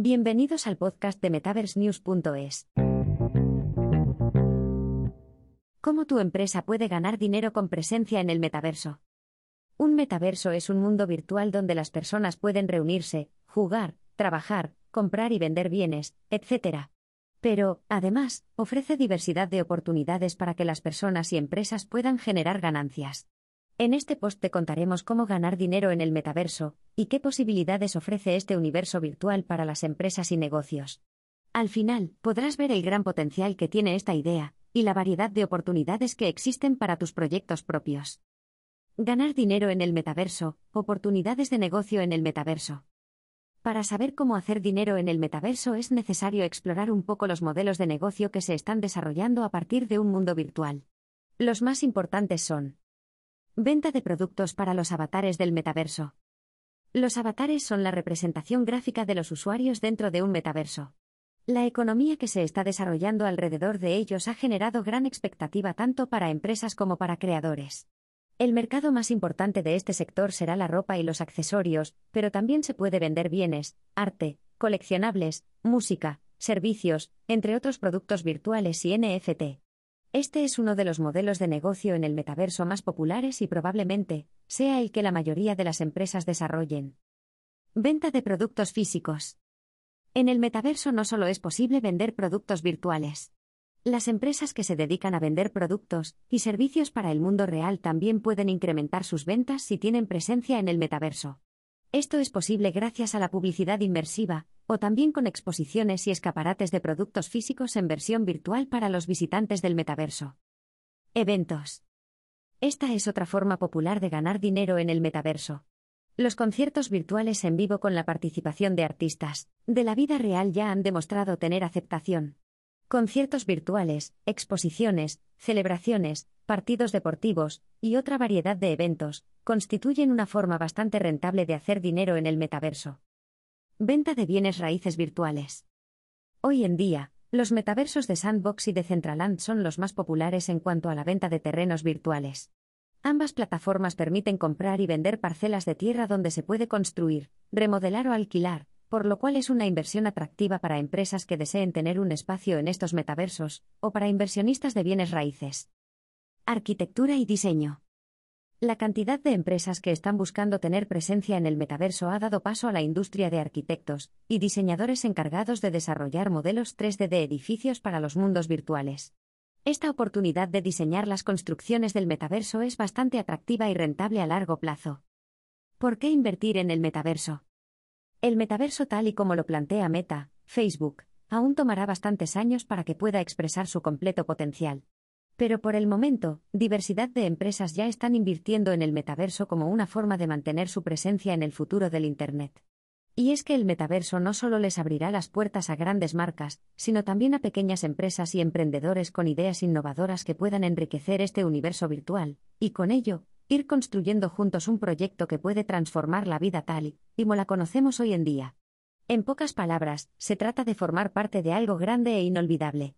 Bienvenidos al podcast de MetaverseNews.es. ¿Cómo tu empresa puede ganar dinero con presencia en el metaverso? Un metaverso es un mundo virtual donde las personas pueden reunirse, jugar, trabajar, comprar y vender bienes, etc. Pero, además, ofrece diversidad de oportunidades para que las personas y empresas puedan generar ganancias. En este post te contaremos cómo ganar dinero en el metaverso, y qué posibilidades ofrece este universo virtual para las empresas y negocios. Al final, podrás ver el gran potencial que tiene esta idea, y la variedad de oportunidades que existen para tus proyectos propios. Ganar dinero en el metaverso, oportunidades de negocio en el metaverso. Para saber cómo hacer dinero en el metaverso es necesario explorar un poco los modelos de negocio que se están desarrollando a partir de un mundo virtual. Los más importantes son Venta de productos para los avatares del metaverso. Los avatares son la representación gráfica de los usuarios dentro de un metaverso. La economía que se está desarrollando alrededor de ellos ha generado gran expectativa tanto para empresas como para creadores. El mercado más importante de este sector será la ropa y los accesorios, pero también se puede vender bienes, arte, coleccionables, música, servicios, entre otros productos virtuales y NFT. Este es uno de los modelos de negocio en el metaverso más populares y probablemente sea el que la mayoría de las empresas desarrollen. Venta de productos físicos. En el metaverso no solo es posible vender productos virtuales. Las empresas que se dedican a vender productos y servicios para el mundo real también pueden incrementar sus ventas si tienen presencia en el metaverso. Esto es posible gracias a la publicidad inmersiva, o también con exposiciones y escaparates de productos físicos en versión virtual para los visitantes del metaverso. Eventos. Esta es otra forma popular de ganar dinero en el metaverso. Los conciertos virtuales en vivo con la participación de artistas de la vida real ya han demostrado tener aceptación. Conciertos virtuales, exposiciones, celebraciones, partidos deportivos y otra variedad de eventos constituyen una forma bastante rentable de hacer dinero en el metaverso. Venta de bienes raíces virtuales. Hoy en día, los metaversos de Sandbox y de Centraland son los más populares en cuanto a la venta de terrenos virtuales. Ambas plataformas permiten comprar y vender parcelas de tierra donde se puede construir, remodelar o alquilar, por lo cual es una inversión atractiva para empresas que deseen tener un espacio en estos metaversos, o para inversionistas de bienes raíces. Arquitectura y diseño. La cantidad de empresas que están buscando tener presencia en el metaverso ha dado paso a la industria de arquitectos y diseñadores encargados de desarrollar modelos 3D de edificios para los mundos virtuales. Esta oportunidad de diseñar las construcciones del metaverso es bastante atractiva y rentable a largo plazo. ¿Por qué invertir en el metaverso? El metaverso tal y como lo plantea Meta, Facebook, aún tomará bastantes años para que pueda expresar su completo potencial. Pero por el momento, diversidad de empresas ya están invirtiendo en el metaverso como una forma de mantener su presencia en el futuro del Internet. Y es que el metaverso no solo les abrirá las puertas a grandes marcas, sino también a pequeñas empresas y emprendedores con ideas innovadoras que puedan enriquecer este universo virtual, y con ello, ir construyendo juntos un proyecto que puede transformar la vida tal y como la conocemos hoy en día. En pocas palabras, se trata de formar parte de algo grande e inolvidable.